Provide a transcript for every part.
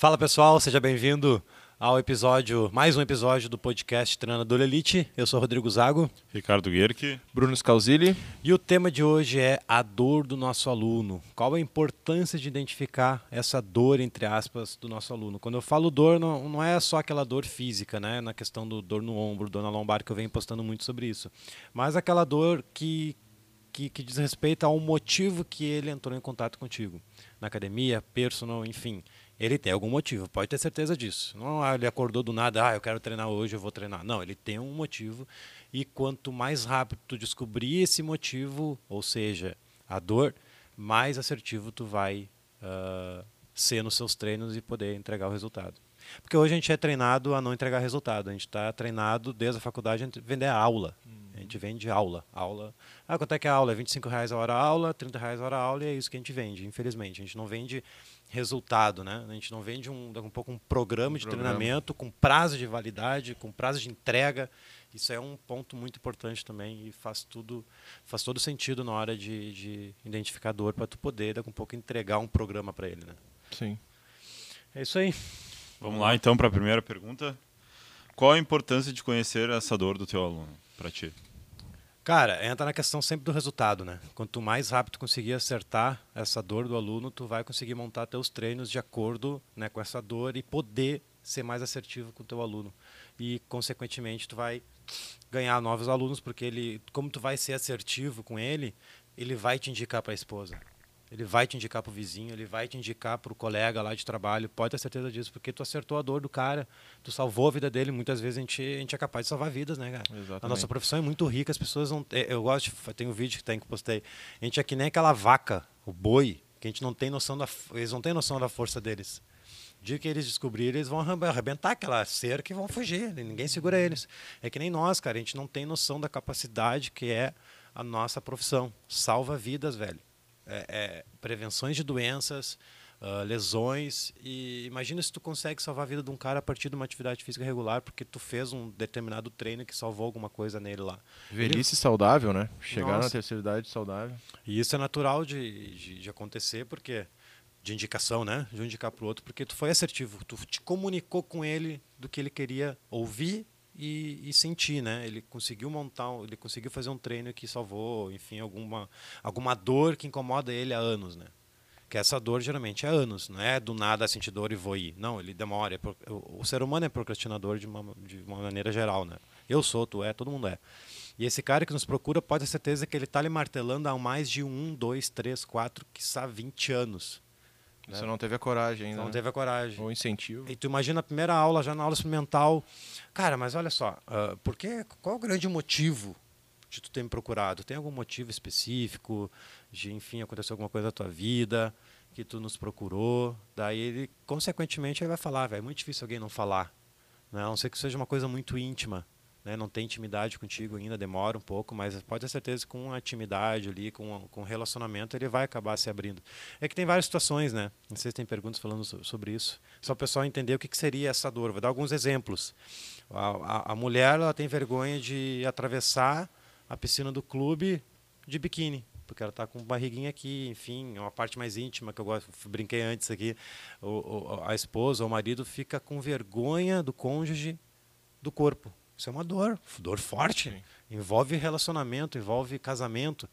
Fala pessoal, seja bem-vindo ao episódio, mais um episódio do podcast Treinador Elite. Eu sou Rodrigo Zago. Ricardo Guerque. Bruno Scalzilli. E o tema de hoje é a dor do nosso aluno. Qual a importância de identificar essa dor, entre aspas, do nosso aluno? Quando eu falo dor, não, não é só aquela dor física, né? Na questão do dor no ombro, dor na lombar, que eu venho postando muito sobre isso. Mas aquela dor que, que, que diz respeito ao motivo que ele entrou em contato contigo. Na academia, personal, enfim ele tem algum motivo, pode ter certeza disso. Não, ah, ele acordou do nada, ah, eu quero treinar hoje, eu vou treinar. Não, ele tem um motivo e quanto mais rápido tu descobrir esse motivo, ou seja, a dor, mais assertivo tu vai uh, ser nos seus treinos e poder entregar o resultado. Porque hoje a gente é treinado a não entregar resultado, a gente está treinado desde a faculdade a vender aula. A gente vende aula. aula. Ah, quanto é que é a aula? É 25 reais a hora a aula, 30 reais a hora a aula e é isso que a gente vende, infelizmente. A gente não vende resultado, né? A gente não vende um, um pouco um programa de programa. treinamento com prazo de validade, com prazo de entrega. Isso é um ponto muito importante também e faz tudo, faz todo sentido na hora de, de identificar dor para tu poder daqui um pouco entregar um programa para ele, né? Sim. É isso aí. Vamos lá então para a primeira pergunta. Qual a importância de conhecer essa dor do teu aluno para ti? Cara, entra na questão sempre do resultado, né? Quanto mais rápido conseguir acertar essa dor do aluno, tu vai conseguir montar teus treinos de acordo né, com essa dor e poder ser mais assertivo com o teu aluno. E, consequentemente, tu vai ganhar novos alunos, porque ele, como tu vai ser assertivo com ele, ele vai te indicar para a esposa. Ele vai te indicar para o vizinho, ele vai te indicar para o colega lá de trabalho. Pode ter certeza disso, porque tu acertou a dor do cara, tu salvou a vida dele. Muitas vezes a gente, a gente é capaz de salvar vidas, né, cara? Exatamente. A nossa profissão é muito rica, as pessoas não. É, eu gosto, tem um vídeo que tem que postei. A gente é que nem aquela vaca, o boi, que a gente não tem noção da. Eles não têm noção da força deles. O dia que eles descobrirem, eles vão arrebentar aquela cerca e vão fugir. Ninguém segura eles. É que nem nós, cara. A gente não tem noção da capacidade que é a nossa profissão. Salva vidas, velho é, é, prevenções de doenças, uh, lesões. E imagina se tu consegue salvar a vida de um cara a partir de uma atividade física regular, porque tu fez um determinado treino que salvou alguma coisa nele lá. Velhice Ele... saudável, né? Chegar Nossa. na terceira idade saudável. E isso é natural de, de, de acontecer, porque de indicação, né? De um indicar para o outro, porque tu foi assertivo, tu te comunicou com ele do que ele queria ouvir e, e, sentir, né? Ele conseguiu montar, ele conseguiu fazer um treino que salvou, enfim, alguma alguma dor que incomoda ele há anos, né? Que essa dor geralmente é anos, não é do nada sentir dor e vou ir. Não, ele demora. É o, o ser humano é procrastinador de uma, de uma maneira geral, né? Eu sou, tu é, todo mundo é. E esse cara que nos procura pode ter certeza que ele está lhe martelando há mais de um, dois, três, quatro, quiçá 20 anos. Né? Você não teve a coragem ainda. Não né? teve a coragem. Ou incentivo. E tu imagina a primeira aula, já na aula experimental. Cara, mas olha só, uh, porque, qual o grande motivo de tu ter me procurado? Tem algum motivo específico? De, enfim, aconteceu alguma coisa na tua vida que tu nos procurou? Daí ele, consequentemente, ele vai falar, É muito difícil alguém não falar. Né? A não ser que seja uma coisa muito íntima né, não tem intimidade contigo ainda, demora um pouco, mas pode ter certeza que com a intimidade ali, com, com relacionamento, ele vai acabar se abrindo. É que tem várias situações, né? Se tem perguntas falando sobre isso. Só o pessoal entender o que, que seria essa dor. Vou dar alguns exemplos. A, a, a mulher ela tem vergonha de atravessar a piscina do clube de biquíni porque ela está com barriguinha aqui, enfim, é uma parte mais íntima que eu gosto, brinquei antes aqui, o, o, a esposa ou o marido fica com vergonha do cônjuge do corpo. Isso é uma dor, dor forte. Sim. Envolve relacionamento, envolve casamento.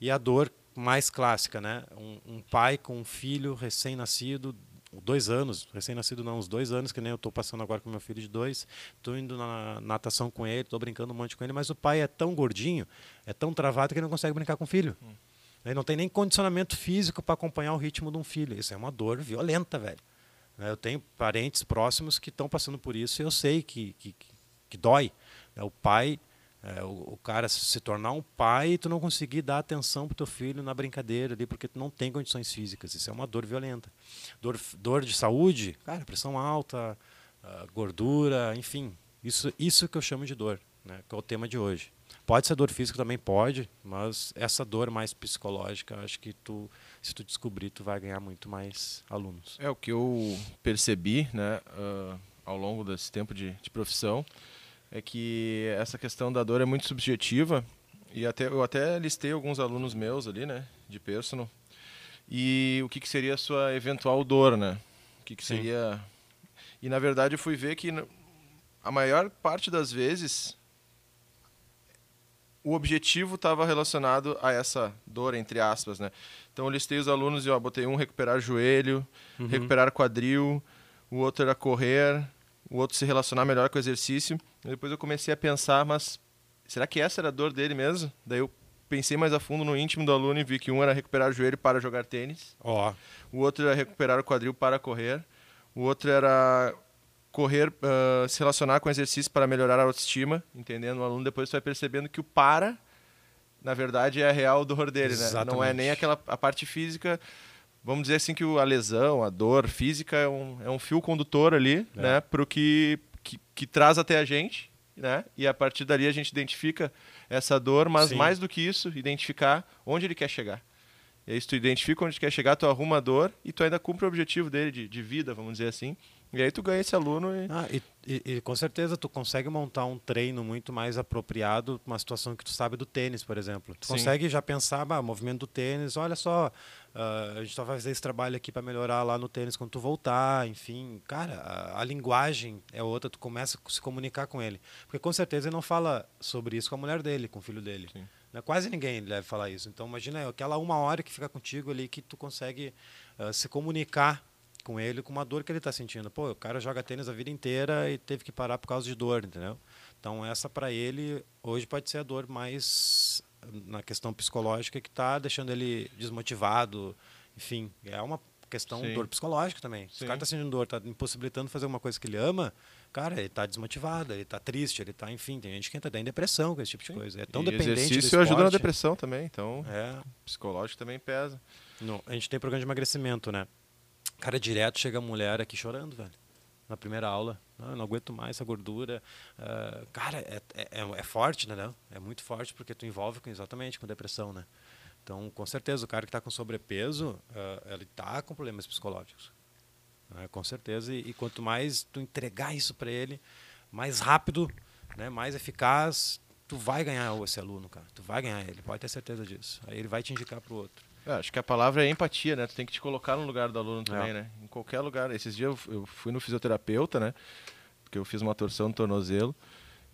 E a dor mais clássica, né? Um, um pai com um filho recém-nascido, dois anos, recém-nascido não, uns dois anos, que nem eu estou passando agora com meu filho de dois, estou indo na natação com ele, estou brincando um monte com ele, mas o pai é tão gordinho, é tão travado que ele não consegue brincar com o filho. Hum. Ele não tem nem condicionamento físico para acompanhar o ritmo de um filho. Isso é uma dor violenta, velho. Eu tenho parentes próximos que estão passando por isso e eu sei que, que, que dói. Né? O pai, é, o, o, cara se tornar um pai e tu não conseguir dar atenção pro teu filho na brincadeira ali, porque tu não tem condições físicas. Isso é uma dor violenta. Dor, dor de saúde, cara, pressão alta, uh, gordura, enfim. Isso, isso que eu chamo de dor, né? que é o tema de hoje. Pode ser dor física também pode, mas essa dor mais psicológica, acho que tu, se tu descobrir, tu vai ganhar muito mais alunos. É o que eu percebi, né, uh, ao longo desse tempo de, de profissão, é que essa questão da dor é muito subjetiva e até eu até listei alguns alunos meus ali, né, de personal. E o que, que seria a sua eventual dor, né? que, que Sim. seria. E na verdade eu fui ver que a maior parte das vezes o objetivo estava relacionado a essa dor, entre aspas, né? Então eu listei os alunos e ó, botei um recuperar joelho, Uhum. recuperar quadril, o outro era correr, o outro se relacionar melhor com o exercício. E depois eu comecei a pensar, mas será que essa era a dor dele mesmo? Daí eu pensei mais a fundo no íntimo do aluno e vi que um era recuperar joelho para jogar tênis, Ó, o outro era recuperar o quadril para correr, o outro era correr, ah, se relacionar com exercício para melhorar a autoestima, entendendo? O aluno depois vai percebendo que o para, na verdade, é a real dor dele, né? Não é Exatamente. nem aquela a parte física. Vamos dizer assim que a lesão, a dor física é um, é um fio condutor ali, É. né? Para o que, que, que traz até a gente, né? E a partir dali a gente identifica essa dor, mas Sim. mais do que isso, identificar onde ele quer chegar. E aí, se tu identifica onde quer chegar, tu arruma a dor e tu ainda cumpre o objetivo dele de, de vida, vamos dizer assim. E aí tu ganha esse aluno e... Ah, e, e- e com certeza tu consegue montar um treino muito mais apropriado para uma situação que tu sabe do tênis, por exemplo. Tu Sim. consegue já pensar, bah, movimento do tênis, olha só, ah, a gente só vai fazer esse trabalho aqui para melhorar lá no tênis quando tu voltar, enfim. Cara, a, a linguagem é outra, tu começa a se comunicar com ele. Porque com certeza ele não fala sobre isso com a mulher dele, com o filho dele. Sim. Né? Quase ninguém deve falar isso. Então imagina aquela uma hora que fica contigo ali que tu consegue ah, se comunicar com ele com uma dor que ele está sentindo. Pô, o cara joga tênis a vida inteira e teve que parar por causa de dor, entendeu? Então essa para ele hoje pode ser a dor mais na questão psicológica que está deixando ele desmotivado, enfim, é uma questão Sim. dor psicológica também. Se Sim. o cara está sentindo dor, está impossibilitando fazer uma coisa que ele ama, cara, ele está desmotivado, ele está triste, ele está, enfim, tem gente que entra até em depressão com esse tipo de coisa. É tão e dependente exercício ajuda na esporte. depressão também, então É, psicológico também pesa. no- a gente tem programa de emagrecimento, né? Cara, direto chega a mulher aqui chorando, velho. Na primeira aula. Não, eu não aguento mais essa gordura. Ah, cara, é, é, é- é forte, né? não? É muito forte porque tu envolve com, exatamente com depressão, né? Então, com certeza, o cara que está com sobrepeso, ah, ele está com problemas psicológicos. né? Com certeza. E, e quanto mais tu entregar isso para ele, mais rápido, né? mais eficaz, tu vai ganhar esse aluno, cara. Tu vai ganhar ele, pode ter certeza disso. Aí ele vai te indicar para o outro. É, acho que a palavra é empatia, né? Tu tem que te colocar no lugar do aluno também, É. né? Em qualquer lugar. Esses dias eu fui no fisioterapeuta, né? Porque eu fiz uma torção no tornozelo.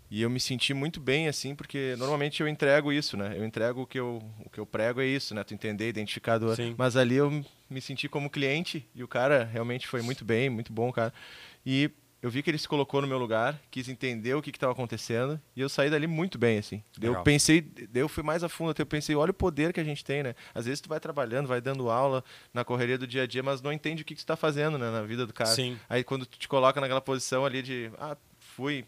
E eu me senti muito bem, assim, porque normalmente eu entrego isso, né? Eu entrego o que eu, o que eu prego é isso, né? Tu entender, identificar. Sim. Mas ali eu me senti como cliente e o cara realmente foi muito bem, muito bom, cara. E eu vi que ele se colocou no meu lugar, quis entender o que estava acontecendo e eu saí dali muito bem, assim. Daí Eu Legal. pensei, eu fui mais a fundo, até eu pensei, olha o poder que a gente tem, né? Às vezes tu vai trabalhando, vai dando aula na correria do dia a dia, mas não entende o que, que tu está fazendo, né, na vida do cara. Sim. Aí quando tu te coloca naquela posição ali de, ah, fui,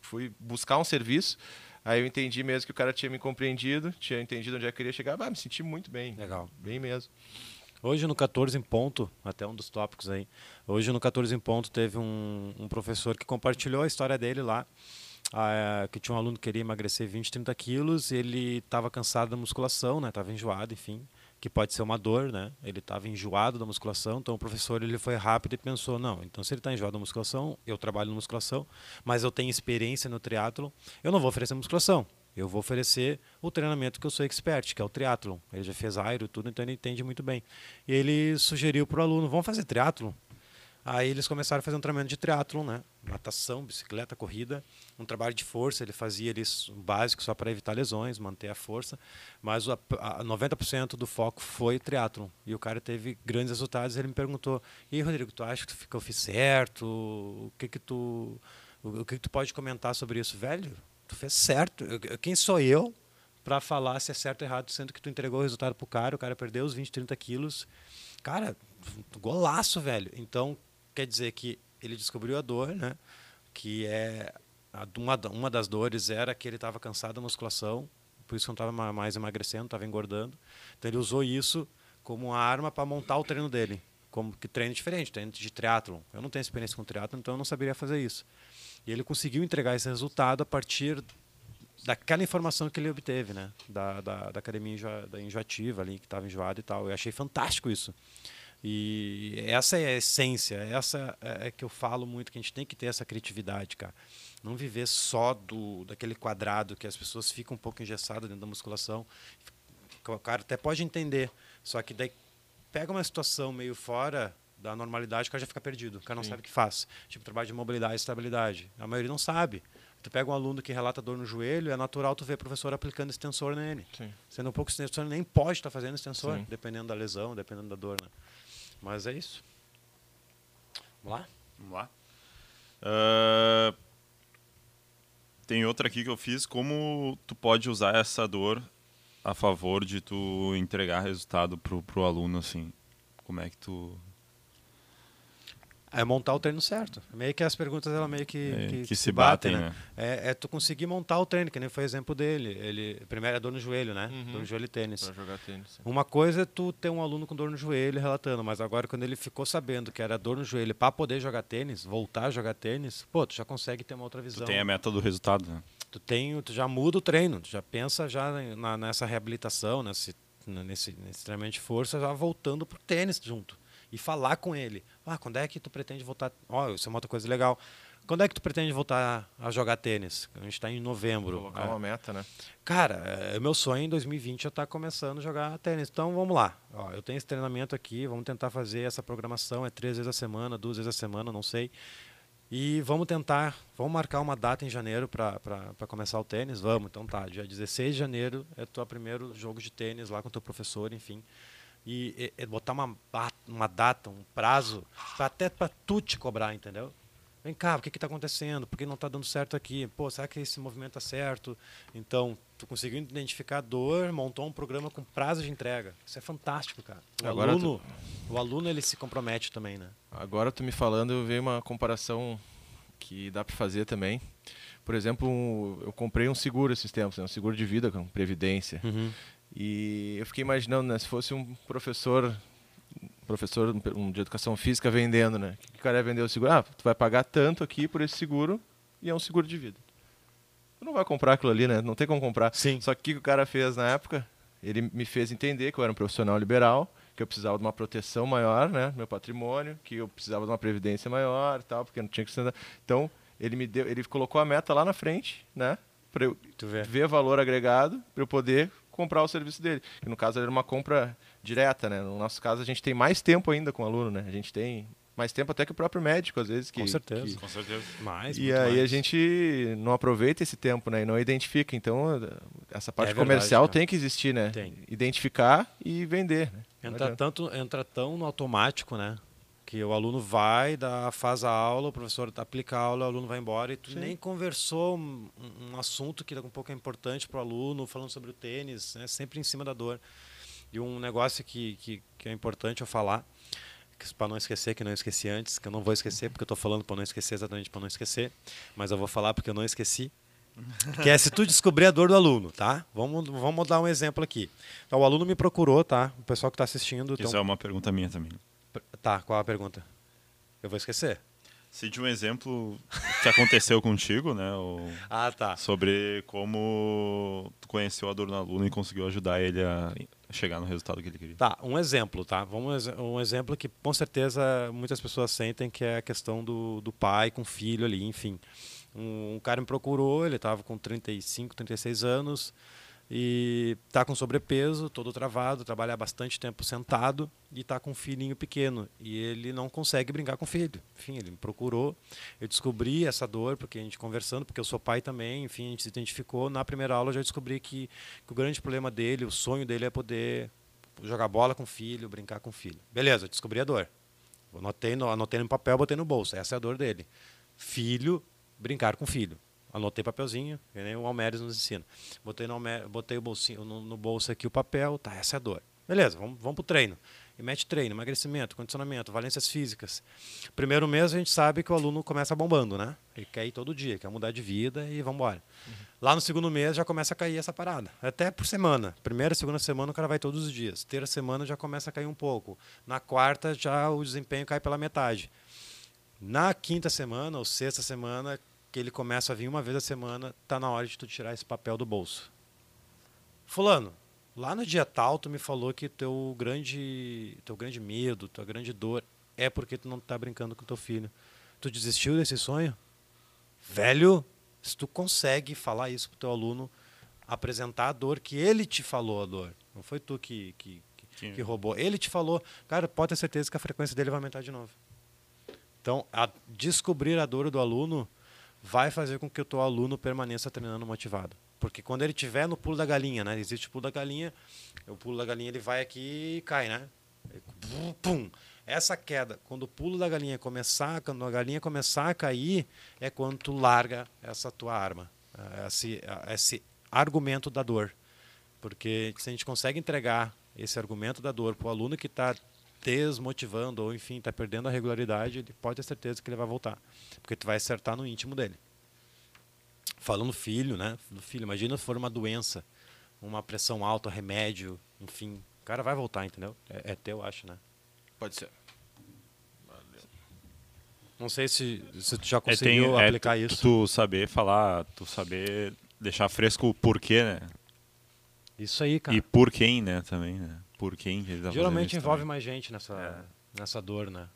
fui buscar um serviço, aí eu entendi mesmo que o cara tinha me compreendido, tinha entendido onde eu queria chegar, ah, me senti muito bem. Legal. Bem mesmo. Hoje no 14 em ponto, até um dos tópicos aí. Hoje no 14 em ponto teve um, um professor que compartilhou a história dele lá. ah, que tinha um aluno que queria emagrecer 20, 30 quilos, ele estava cansado da musculação, né? Estava enjoado, enfim, que pode ser uma dor, né? Ele estava enjoado da musculação, então o professor ele foi rápido e pensou, não, então se ele está enjoado da musculação, eu trabalho na musculação, mas eu tenho experiência no triatlo, eu não vou oferecer musculação, eu vou oferecer o treinamento que eu sou expert, que é o triatlon. Ele já fez aero tudo, então ele entende muito bem. E ele sugeriu para o aluno, vamos fazer triatlon? Aí eles começaram a fazer um treinamento de triatlon, né? Natação, bicicleta, corrida, um trabalho de força. Ele fazia ali um básico só para evitar lesões, manter a força. Mas o- a, 90% do foco foi triatlon. E o cara teve grandes resultados. Ele me perguntou: "E aí, Rodrigo, tu acha que, eu fiz certo? O que que tu o, que tu pode comentar sobre isso, velho? Tu fez certo. Quem sou eu para falar se é certo ou errado, sendo que tu entregou o resultado pro cara, o cara perdeu os 20, 30 quilos. Cara, golaço, velho. Então, quer dizer que ele descobriu a dor, né? Que é. Uma, uma das dores era que ele estava cansado da musculação, por isso não estava mais emagrecendo, estava engordando. Então, ele usou isso como uma arma para montar o treino dele. Como que treino diferente, treino de triatlon. Eu não tenho experiência com triatlon, então eu não saberia fazer isso. E ele conseguiu entregar esse resultado a partir daquela informação que ele obteve, né? Da, da, da academia da enjoativa ali, que estava enjoado e tal. Eu achei fantástico isso. E essa é a essência, essa é é que eu falo muito, que a gente tem que ter essa criatividade, cara. Não viver só do daquele quadrado que as pessoas ficam um pouco engessadas dentro da musculação. O cara até pode entender, só que daí pega uma situação meio fora da normalidade, o cara já fica perdido. O cara não Sim. sabe o que faz. Tipo, trabalho de mobilidade e estabilidade. A maioria não sabe. Tu pega um aluno que relata dor no joelho, é natural tu ver o professor aplicando extensor nele. Sim. Sendo um pouco extensor, nem pode estar fazendo extensor, Sim. dependendo da lesão, dependendo da dor, né? Mas é isso. Vamos lá? Vamos lá. Ah, tem outra aqui que eu fiz. Como tu pode usar essa dor a favor de tu entregar resultado pro, pro aluno, assim? Como é que tu... É montar o treino certo. Meio que as perguntas ela meio que, é, que, que se batem, né? É, é tu conseguir montar o treino, que nem foi o exemplo dele. Ele, primeiro é dor no joelho, né? Uhum. Dor no joelho e tênis. Pra jogar tênis. sim. Uma coisa é tu ter um aluno com dor no joelho relatando, mas agora quando ele ficou sabendo que era dor no joelho para poder jogar tênis, voltar a jogar tênis, pô, tu já consegue ter uma outra Tu visão. tem a meta do resultado, né? Tu tem, tu já muda o treino, tu já pensa já na- nessa reabilitação, nesse, nesse, nesse treinamento de força, já voltando pro tênis junto. E falar com ele. Ah, quando é que tu pretende voltar? Ó, isso é uma outra coisa legal. Quando é que tu pretende voltar a jogar tênis? A gente está em novembro. Colocar É. uma meta, né? Cara, é, meu sonho em 2020 é estar começando a jogar tênis. Então vamos lá. Ó, eu tenho esse treinamento aqui, vamos tentar fazer essa programação. É três vezes a semana, duas vezes a semana, não sei. E vamos tentar, vamos marcar uma data em janeiro para começar o tênis? Vamos, então tá. Dia 16 de janeiro é o primeiro jogo de tênis lá com teu professor, enfim. E, e- e botar uma, uma data, um prazo, pra, até para tu te cobrar, entendeu? Vem cá, o que está acontecendo? Por que não está dando certo aqui? Pô, será que esse movimento está certo? Então, tu conseguiu identificar a dor, montou um programa com prazo de entrega. Isso é fantástico, cara. O Agora aluno, o aluno ele se compromete também, né? Agora tu me falando, eu vejo uma comparação que dá para fazer também. Por exemplo, um- eu comprei um seguro esses tempos, né? um seguro de vida com previdência. E eu fiquei imaginando, né, se fosse um professor, professor um de educação física vendendo, né? O que o cara ia vender o seguro? Ah, tu vai pagar tanto aqui por esse seguro e é um seguro de vida. Tu não vai comprar aquilo ali, né? Não tem como comprar. Sim. Só que o que o cara fez na época? Ele me fez entender que eu era um profissional liberal, que eu precisava de uma proteção maior, né, meu patrimônio, que eu precisava de uma previdência maior, tal, porque não tinha que ser. Então ele me deu, ele colocou a meta lá na frente, né, para eu ver valor agregado para eu poder comprar o serviço dele. Que no caso era uma compra direta, né? No nosso caso a gente tem mais tempo ainda com o aluno, né? A gente tem mais tempo até que o próprio médico às vezes que Com certeza. que- Com certeza. Mais, e aí a mais. gente não aproveita esse tempo, né? E não identifica. Então, essa parte É verdade, comercial cara. tem que existir, né? Tem. Identificar e vender. Né? Entra, tanto, entra tão no automático, né? Que o aluno vai, dá, faz a aula, o professor aplica a aula, o aluno vai embora e tu Sim. nem conversou um, um assunto que daqui a pouco é importante para o aluno, falando sobre o tênis, né? sempre em cima da dor. E um negócio que, que, que é importante eu falar, para não esquecer, que não esqueci antes, que eu não vou esquecer, porque eu estou falando para não esquecer, exatamente para não esquecer, mas eu vou falar porque eu não esqueci. Que é se tu descobrir a dor do aluno, tá? Vamos, vamos dar um exemplo aqui. Então, o aluno me procurou, tá? O pessoal que está assistindo. Isso então- é uma pergunta minha também. Tá, qual a pergunta? Eu vou esquecer. Cite um exemplo que aconteceu contigo, né? o- Ah, tá. sobre como tu conheceu a dor aluno e conseguiu ajudar ele a chegar no resultado que ele queria. Tá, um exemplo, tá? Vamos um exemplo que com certeza muitas pessoas sentem que é a questão do, do pai com o filho ali, enfim. Um, um cara me procurou, ele estava com 35, 36 anos e tá com sobrepeso, todo travado, trabalha bastante tempo sentado e tá com um filhinho pequeno e ele não consegue brincar com o filho. Enfim, ele me procurou, eu descobri essa dor porque a gente conversando, porque eu sou pai também, enfim, a gente se identificou. Na primeira aula eu já descobri que, que o grande problema dele, o sonho dele é poder jogar bola com o filho, brincar com o filho. Beleza, descobri a dor. Anotei no, anotei no papel, botei no bolso. Essa é a dor dele. Filho, brincar com filho. Anotei papelzinho, que nem o Almeres nos ensina. Botei no, botei o bolsinho, no, no bolso aqui o papel, tá, essa é a dor. Beleza, vamos, vamos pro treino. E mete treino, emagrecimento, condicionamento, valências físicas. Primeiro mês a gente sabe que o aluno começa bombando, né? Ele quer ir todo dia, quer mudar de vida e vamos embora. Lá no segundo mês já começa a cair essa parada. Até por semana. Primeira, segunda semana o cara vai todos os dias. Terceira semana já começa a cair um pouco. Na quarta já o desempenho cai pela metade. Na quinta semana ou sexta semana, que ele começa a vir uma vez a semana, tá na hora de tu tirar esse papel do bolso. Fulano, lá no dia tal tu me falou que teu grande, teu grande medo, tua grande dor é porque tu não tá brincando com teu filho. Tu desistiu desse sonho? Velho, se tu consegue falar isso pro teu aluno, apresentar a dor que ele te falou a dor, não foi tu que, que, que- Que- que roubou. Ele te falou, cara, pode ter certeza que a frequência dele vai aumentar de novo. Então, a- descobrir a dor do aluno vai fazer com que o teu aluno permaneça treinando motivado. Porque quando ele estiver no pulo da galinha, né? Existe o pulo da galinha, o pulo da galinha ele vai aqui e cai, né? Pum, pum. Essa queda, quando o pulo da galinha começar, quando a galinha começar a cair, é quando tu larga essa tua arma, eh, esse, eh, esse argumento da dor. Porque se a gente consegue entregar esse argumento da dor para o aluno que está desmotivando ou enfim está perdendo a regularidade, ele pode ter certeza que ele vai voltar, porque tu vai acertar no íntimo dele. Falando filho, né? Do filho, imagina se for uma doença, uma pressão alta, remédio, enfim, o cara vai voltar, entendeu? É, é teu, acho, né? Pode ser. Não sei se, se tu já É, tem- conseguiu é, aplicar tu, isso. Tu saber falar, tu saber deixar fresco o porquê, né? Isso aí, cara. E por quem, né, também, né? Por quem que ele tá Geralmente envolve também. mais gente nessa, É. nessa dor, né?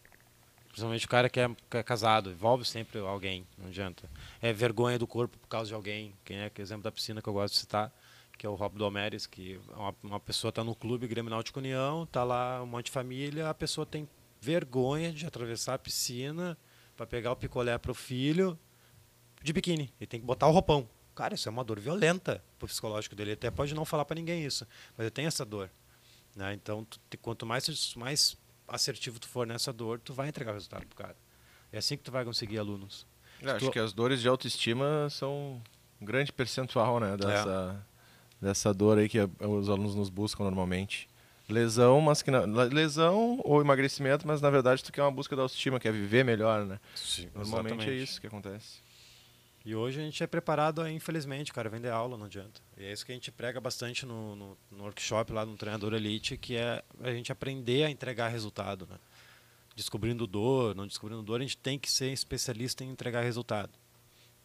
Principalmente o cara que é, que é casado, envolve sempre alguém, não adianta. É vergonha do corpo por causa de alguém. Quem é que exemplo da piscina que eu gosto de citar, que é o Rob Domeres, que uma, uma pessoa está no clube Grêmio Náutico União, tá lá um monte de família, a pessoa tem vergonha de atravessar a piscina para pegar o picolé para o filho de biquíni e tem que botar o roupão. Cara, isso é uma dor violenta pro psicológico dele. Ele até pode não falar para ninguém isso, mas ele tem essa dor. Né? Então, tu quanto mais, mais assertivo tu for nessa dor, tu vai entregar o resultado pro cara. É assim que tu vai conseguir alunos. Eu acho Tu- que as dores de autoestima são um grande percentual, né, dessa, dessa dor aí que os alunos nos buscam normalmente. Lesão, mas que na, lesão ou emagrecimento, mas na verdade tu quer uma busca da autoestima, quer viver melhor, né? Sim, Normalmente é isso que acontece. E hoje a gente é preparado, infelizmente, cara, vender aula, não adianta. E é isso que a gente prega bastante no, no, no workshop lá no Treinador Elite, que é a gente aprender a entregar resultado, né? Descobrindo dor, não descobrindo dor, a gente tem que ser especialista em entregar resultado.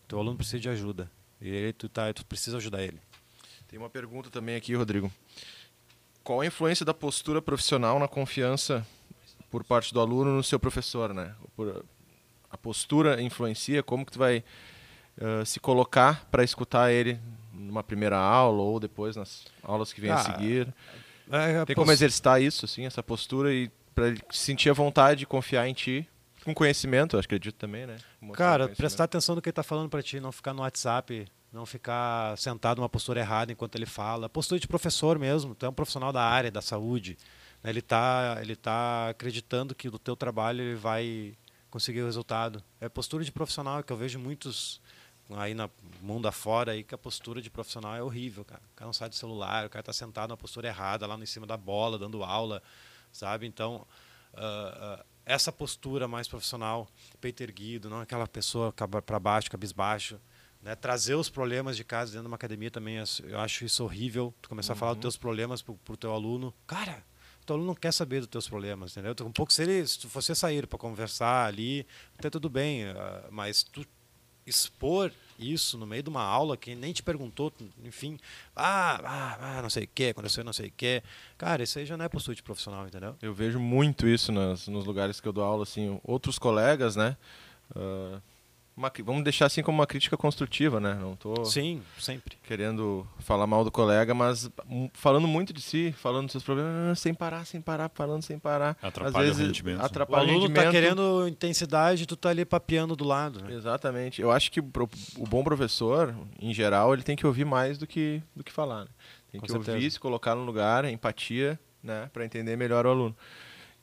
Teu aluno precisa de ajuda. E ele, tu, tá, tu precisa ajudar ele. Tem uma pergunta também aqui, Rodrigo. Qual a influência da postura profissional na confiança por parte do aluno no seu professor, né? Por- a postura influencia como que tu vai eh, se colocar para escutar ele numa primeira aula ou depois nas aulas que vêm a Ah, seguir. É, Tem pos- como exercitar isso, assim, essa postura e para ele sentir a vontade de confiar em ti, com conhecimento, eu acredito também, né? Mostrar Cara, prestar atenção no que ele está falando para ti, não ficar no WhatsApp, não ficar sentado numa postura errada enquanto ele fala. Postura de professor mesmo, tu é um profissional da área da saúde. né? Ele está ele tá acreditando que do teu trabalho ele vai conseguir o resultado. É postura de profissional que eu vejo muitos aí no mundo afora aí que a postura de profissional é horrível, cara. O cara não sai do celular, o cara está sentado na postura errada lá em cima da bola, dando aula, sabe? Então, ah, ah, essa postura mais profissional, peito erguido, não aquela pessoa para baixo, cabisbaixo, né? Trazer os problemas de casa dentro de uma academia também, eu acho- isso horrível. Tu começar a falar dos teus problemas pro, pro teu aluno, cara, o teu aluno não quer saber dos teus problemas, entendeu? Um pouco se ele, se você sair para conversar ali, até tudo bem, ah, mas tu expor isso no meio de uma aula que nem te perguntou, enfim, ah, ah, ah não sei o que, aconteceu não sei o que, cara, isso aí já não é postura de profissional, entendeu? Eu vejo muito isso nas, nos lugares que eu dou aula, assim, outros colegas, né? ah, uma vamos deixar assim como uma crítica construtiva, né? Não tô Sim, sempre. querendo falar mal do colega, mas hum, falando muito de si, falando dos seus problemas, sem parar, sem parar, falando sem parar. Atrapalha Às o vezes rendimento. O atrapalha o aluno rendimento. tá querendo intensidade, tu tá ali papeando do lado, né? Exatamente. Eu acho que pro- o bom professor, em geral, ele tem que ouvir mais do que, do que falar. né? Tem Com que certeza. ouvir, se colocar no lugar, empatia, né? Para entender melhor o aluno.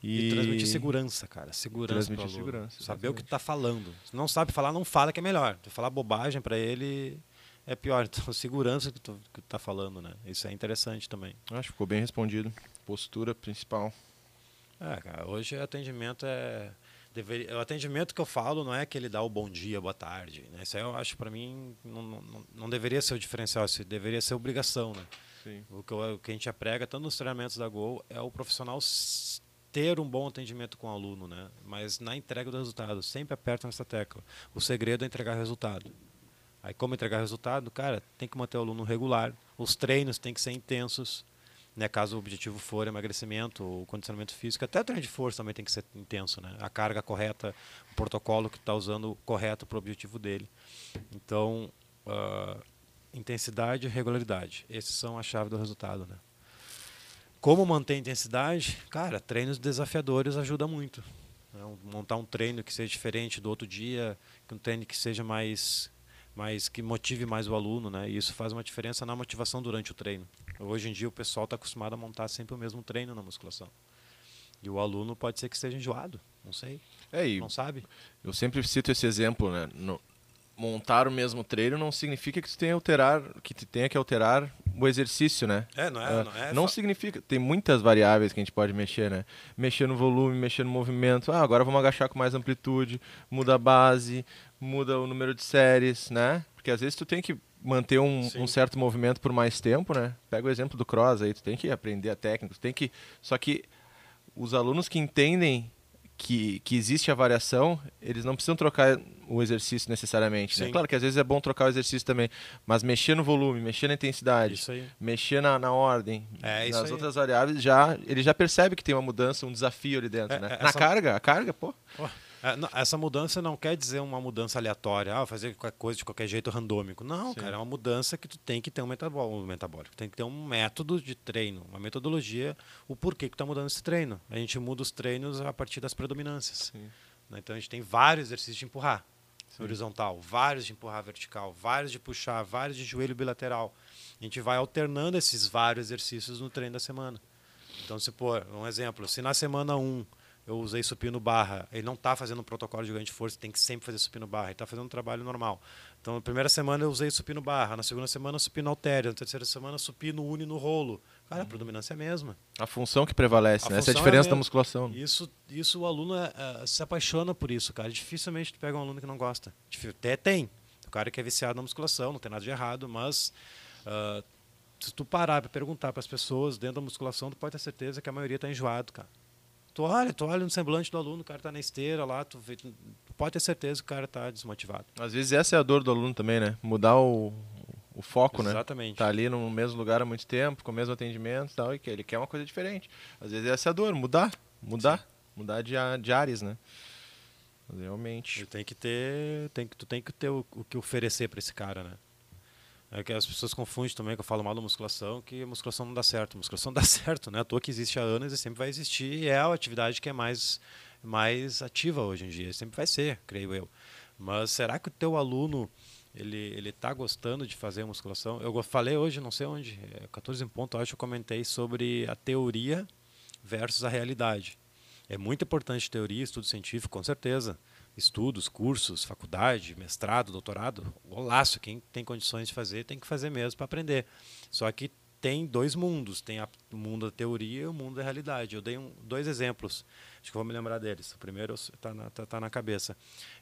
E, transmitir segurança, cara. Segurança Transmitir aluno. segurança, Saber o que exatamente. tá falando. Se não sabe falar, não fala que é melhor. Tu falar bobagem para ele é pior. Então, segurança que tu, que tu tá falando, né? Isso é interessante também. Acho que ficou bem respondido. Postura principal. É, cara, hoje o atendimento é. Deveria, o atendimento que eu falo não é que ele dá o bom dia, boa tarde. Né? Isso aí eu acho, para mim, não, não, não deveria ser o diferencial, isso deveria ser obrigação. Né? Sim. O que, eu- o que a gente prega, tanto nos treinamentos da Gol, é o profissional ter um bom atendimento com o aluno, né? mas na entrega do resultado. Sempre aperta nessa tecla. O segredo é entregar resultado. Aí, como entregar resultado? Cara, tem que manter o aluno regular. Os treinos têm que ser intensos. Né, caso o objetivo for emagrecimento ou condicionamento físico, até o treino de força também tem que ser intenso, né? A carga correta, o protocolo que está usando correto para o objetivo dele. Então, ah, intensidade e regularidade, esses são a chave do resultado, né? Como manter a intensidade? Cara, treinos desafiadores ajuda muito. Né? Montar um treino que seja diferente do outro dia, um treino que seja mais, mais que motive mais o aluno, né? E isso faz uma diferença na motivação durante o treino. Hoje em dia o pessoal está acostumado a montar sempre o mesmo treino na musculação. E o aluno pode ser que esteja enjoado, não sei. É, e não sabe. Eu sempre cito esse exemplo, né? No, montar o mesmo treino não significa que tu tenha alterar, que tu tenha que alterar o exercício, né? É, não é, não é. Não significa, tem muitas variáveis que a gente pode mexer, né? Mexer no volume, mexer no movimento. Ah, agora vamos agachar com mais amplitude, muda a base, muda o número de séries, né? Porque às vezes tu tem que manter um, um, certo movimento por mais tempo, né? Pega o exemplo do cross aí, tu tem que aprender a técnica, tu tem que só que os alunos que entendem que, que existe a variação, eles não precisam trocar o exercício necessariamente. Né? Claro que às vezes é bom trocar o exercício também, mas mexer no volume, mexer na intensidade, mexer na, na ordem, é, nas outras variáveis, já ele já percebe que tem uma mudança, um desafio ali dentro. É, né? É, na carga, a carga, pô. Oh. É, essa mudança não quer dizer uma mudança aleatória, ah, fazer qualquer coisa de qualquer jeito randômico. Não, Sim. cara, é uma mudança que tu tem que ter um metabólico, tem que ter um método de treino, uma metodologia, o porquê que tu tá mudando esse treino. A gente muda os treinos a partir das predominâncias. Né? Então a gente tem vários exercícios de empurrar Sim. horizontal, vários de empurrar vertical, vários de puxar, vários de joelho bilateral. A gente vai alternando esses vários exercícios no treino da semana. Então, se pôr um exemplo, se na semana 1 um, eu usei supino barra, ele não está fazendo um protocolo de ganho de força, tem que sempre fazer supino barra, ele está fazendo um trabalho normal. Então, na primeira semana eu usei supino barra, na segunda semana supino haltério, na terceira semana supino uni no rolo. Cara, a uhum. predominância é a mesma. A função que prevalece, a né? Essa é a diferença é a da musculação. Isso, isso o aluno é, é, se apaixona por isso, cara. Dificilmente tu pega um aluno que não gosta. Até tem. O cara que é viciado na musculação, não tem nada de errado, mas uh, se tu parar para perguntar para as pessoas dentro da musculação, tu pode ter certeza que a maioria está enjoado, cara. Tu olha, tu olha no semblante do aluno, o cara está na esteira lá, tu, vê, tu pode ter certeza que o cara está desmotivado. Às vezes essa é a dor do aluno também, né? Mudar o, o foco, né? Exatamente. Tá ali no mesmo lugar há muito tempo, com o mesmo atendimento e tal, e que ele quer uma coisa diferente. Às vezes essa é a dor, mudar, mudar, Sim. mudar de, de áreas, né? Realmente. Tu tem que ter, tem que, tu tem que ter o, o que oferecer para esse cara, né? É que as pessoas confundem também que eu falo mal da musculação, que a musculação não dá certo. A musculação dá certo, né? A toa que existe há anos e sempre vai existir e é a atividade que é mais, mais ativa hoje em dia. Sempre vai ser, creio eu. Mas será que o teu aluno ele ele está gostando de fazer musculação? Eu falei hoje, não sei onde, 14 é, em ponto, acho que eu comentei sobre a teoria versus a realidade. É muito importante teoria, estudo científico, com certeza estudos, cursos, faculdade, mestrado, doutorado, golaço. Quem tem condições de fazer, tem que fazer mesmo para aprender. Só que tem dois mundos, tem o mundo da teoria e o mundo da realidade. Eu dei um, dois exemplos, acho que vou me lembrar deles. O primeiro está na, tá, tá na cabeça,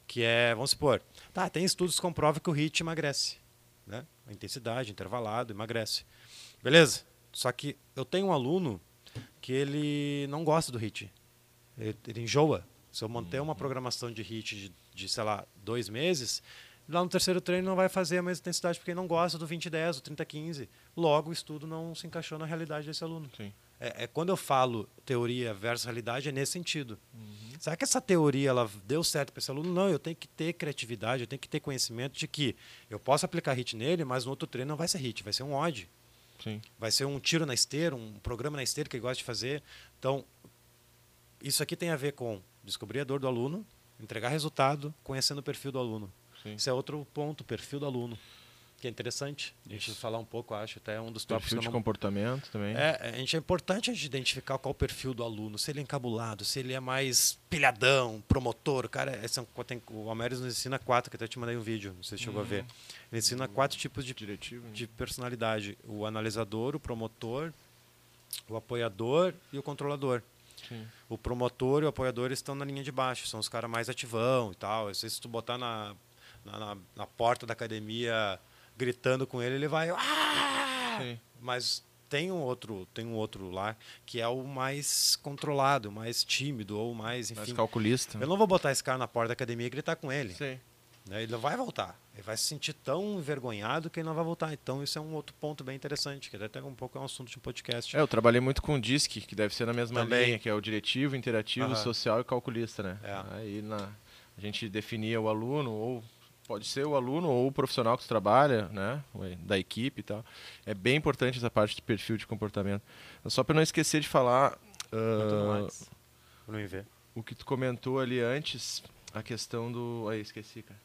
que é, vamos supor, tá, tem estudos que comprovam que o HIIT emagrece, né? A intensidade, intervalado, emagrece. Beleza? Só que eu tenho um aluno que ele não gosta do HIIT. Ele, ele enjoa. Se eu manter uma programação de HIT de, de, sei lá, dois meses, lá no terceiro treino não vai fazer a mesma intensidade porque ele não gosta do 20-10, do 30-15. Logo, o estudo não se encaixou na realidade desse aluno. É, é, quando eu falo teoria versus realidade, é nesse sentido. Uhum. Será que essa teoria ela deu certo para esse aluno? Não, eu tenho que ter criatividade, eu tenho que ter conhecimento de que eu posso aplicar HIT nele, mas no outro treino não vai ser HIT, vai ser um odd. Sim. Vai ser um tiro na esteira, um programa na esteira que ele gosta de fazer. Então, isso aqui tem a ver com descobrir a dor do aluno, entregar resultado, conhecendo o perfil do aluno. Sim. Esse é outro ponto, perfil do aluno. Que é interessante a gente Isso. falar um pouco, acho, até um dos tópicos. Perfil de não... comportamento também. É, a gente é importante a gente identificar qual é o perfil do aluno, se ele é encabulado, se ele é mais pilhadão, promotor. O cara, esse é um, tem, o Américo nos ensina quatro, que até te mandei um vídeo, não sei se chegou a ver. Uhum. Ele ensina quatro tipos de, Diretivo, de personalidade: o analisador, o promotor, o apoiador e o controlador. Sim. O promotor e o apoiador estão na linha de baixo, são os caras mais ativão e tal. Às vezes, se tu botar na, na, na, porta da academia gritando com ele, ele vai. Ah! Mas tem um outro tem um outro lá que é o mais controlado, mais tímido ou mais enfim. Mais calculista. Eu não vou botar esse cara na porta da academia e gritar com ele. Sim. Né? Ele não vai voltar. Ele vai se sentir tão envergonhado que ele não vai voltar. Então, isso é um outro ponto bem interessante, que até um pouco é um assunto de um podcast. É, eu trabalhei muito com o DISC, que deve ser na mesma Também. linha, que é o diretivo, interativo, social e calculista, né? É. Aí na, a gente definia o aluno ou Pode ser o aluno ou o profissional que tu trabalha, né? Da equipe e tal. É bem importante essa parte de perfil de comportamento. Só para não esquecer de falar. Uh. O que tu comentou ali antes, a questão do. Aí, esqueci, cara.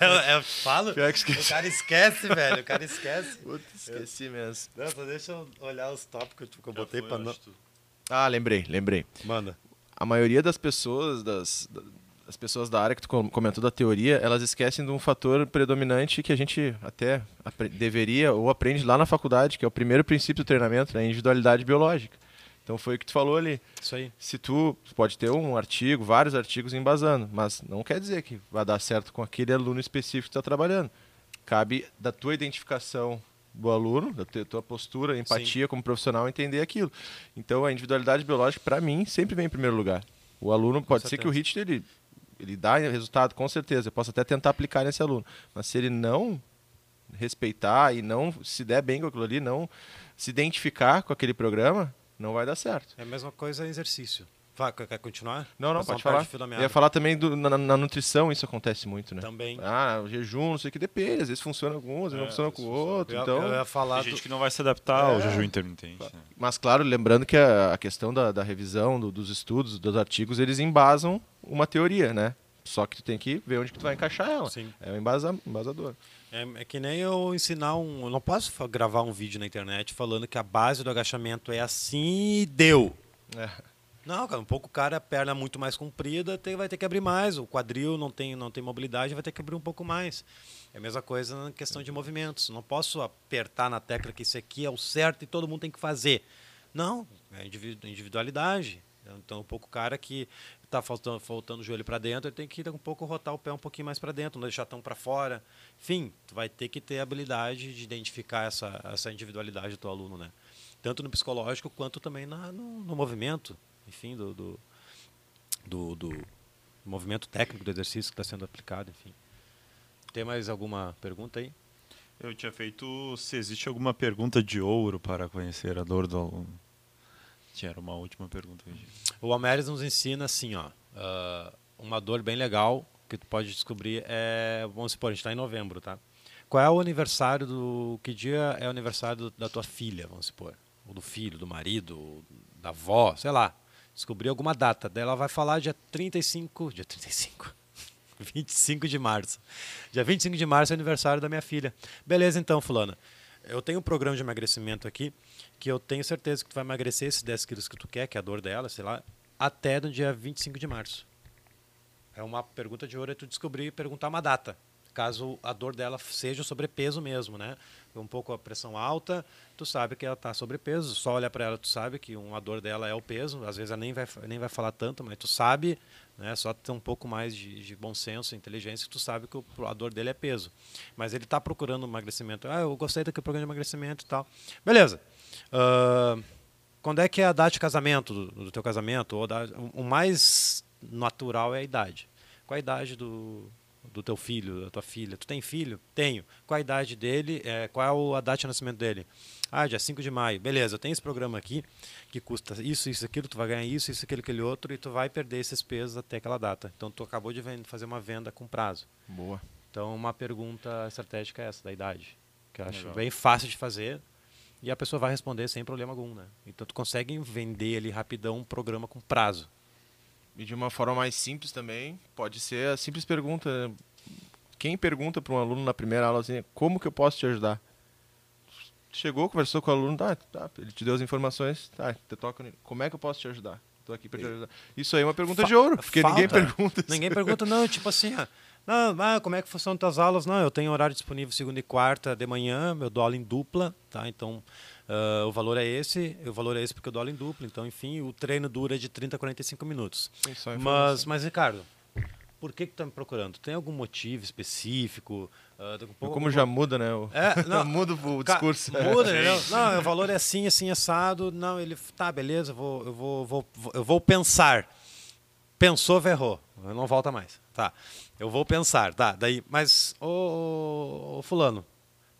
Eu, eu falo? O cara esquece, velho. O cara esquece. Puta, esqueci eu... mesmo. Não, só deixa eu olhar os tópicos que eu botei para não. Ah, lembrei, lembrei. Manda. A maioria das pessoas, das, as pessoas da área que tu comentou da teoria, elas esquecem de um fator predominante que a gente até deveria ou aprende lá na faculdade, que é o primeiro princípio do treinamento, né? a individualidade biológica. Então foi o que tu falou ali. Isso aí. Se tu pode ter um artigo, vários artigos embasando, mas não quer dizer que vai dar certo com aquele aluno específico que está trabalhando. Cabe da tua identificação do aluno, da tua postura, empatia Sim. como profissional, entender aquilo. Então a individualidade biológica, para mim, sempre vem em primeiro lugar. O aluno pode ser que o HIT ele ele dá resultado, com certeza. Eu posso até tentar aplicar nesse aluno. Mas se ele não respeitar e não se der bem com aquilo ali, não se identificar com aquele programa, não vai dar certo. É a mesma coisa exercício. Vai, quer continuar? Não, não, pode falar. Eu ia falar também do, na, na, nutrição, isso acontece muito, né? Também. Ah, o jejum, não sei o que, depende. Às vezes funciona com um, às vezes é, não funciona com o outro. Eu, então... eu ia falar Tem gente que não vai se adaptar é, ao jejum intermitente. Né? Mas, claro, lembrando que a, a questão da, da revisão, do, dos estudos, dos artigos, eles embasam uma teoria, né? Só que tu tem que ver onde que tu vai encaixar ela. Sim. É o embasa, embasador. É, é, que nem eu ensinar um. Eu não posso gravar um vídeo na internet falando que a base do agachamento é assim e deu. É. Não, cara, um pouco o cara, a perna é muito mais comprida, tem, vai ter que abrir mais. O quadril não tem, não tem mobilidade, vai ter que abrir um pouco mais. É a mesma coisa na questão de movimentos. Não posso apertar na tecla que isso aqui é o certo e todo mundo tem que fazer. Não, é individualidade. Então, um pouco o cara que está faltando, faltando o joelho para dentro, ele tem que um pouco rotar o pé um pouquinho mais para dentro, não deixar tão para fora. Enfim, tu vai ter que ter a habilidade de identificar essa, essa individualidade do teu aluno, né? Tanto no psicológico quanto também na, no, no movimento, enfim, do, do, do, do movimento técnico do exercício que está sendo aplicado, enfim. Tem mais alguma pergunta aí? Eu tinha feito se existe alguma pergunta de ouro para conhecer a dor do aluno. Tinha uma última pergunta. O Almeres nos ensina assim, ó, uh, uma dor bem legal que tu pode descobrir é, vamos supor, a gente está em novembro, tá? Qual é o aniversário do, que dia é o aniversário da tua filha, vamos supor, ou do filho, do marido, da avó, sei lá. Descobrir alguma data, daí ela vai falar dia 35, dia 35, 25 de março. Dia 25 de março é aniversário da minha filha. Beleza então, fulana. Eu tenho um programa de emagrecimento aqui que eu tenho certeza que tu vai emagrecer esses 10 quilos que tu quer, que é a dor dela, sei lá, até no dia 25 de março. É uma pergunta de ouro é tu descobrir e perguntar uma data. Caso a dor dela seja o sobrepeso mesmo, né? Um pouco a pressão alta, tu sabe que ela está sobrepeso. Só olhar para ela, tu sabe que uma dor dela é o peso. Às vezes ela nem vai, nem vai falar tanto, mas tu sabe, né? Só ter um pouco mais de, de bom senso, inteligência, que tu sabe que o, a dor dele é peso. Mas ele está procurando emagrecimento. Ah, eu gostei daquele programa de emagrecimento e tal. Beleza. Uh, quando é que é a data de casamento do, do teu casamento? Ou da, o mais natural é a idade. Qual a idade do, do teu filho, da tua filha? Tu tem filho? Tenho. Qual a idade dele? É, qual a data de nascimento dele? Ah, dia 5 de maio. Beleza, eu tenho esse programa aqui que custa isso, isso, aquilo, tu vai ganhar isso, isso, aquilo, aquele outro, e tu vai perder esses pesos até aquela data. Então tu acabou de fazer uma venda com prazo. Boa. Então uma pergunta estratégica é essa, da idade. Que eu acho Legal. bem fácil de fazer e a pessoa vai responder sem problema algum, né? Então tu consegue vender ali rapidão um programa com prazo. E de uma forma mais simples também, pode ser a simples pergunta. Quem pergunta para um aluno na primeira aula assim, como que eu posso te ajudar? Chegou, conversou com o aluno, tá, tá ele te deu as informações, tá, te toca, como é que eu posso te ajudar? Estou aqui para te ajudar. Isso aí é uma pergunta Fa de ouro, porque falta. ninguém pergunta. Ninguém pergunta, não, tipo assim, ah, não, ah, como é que funcionam tuas aulas? Não, eu tenho horário disponível segunda e quarta de manhã, eu dou aula em dupla, tá? Então, uh, o valor é esse, o valor é esse porque eu dou aula em dupla. Então, enfim, o treino dura de 30 a 45 minutos. Mas, mas, Ricardo, por que que tá me procurando? Tem algum motivo específico? Uh, pouco, Como já muda, né? O... É, não, muda o discurso. Muda, né? Não, o valor é assim, assim, assado. Não, ele, tá, beleza, eu vou, eu vou, vou, eu vou pensar. Pensou, ferrou. Não volta mais. Tá. Eu vou pensar, tá? Daí, mas, ô, ô, fulano,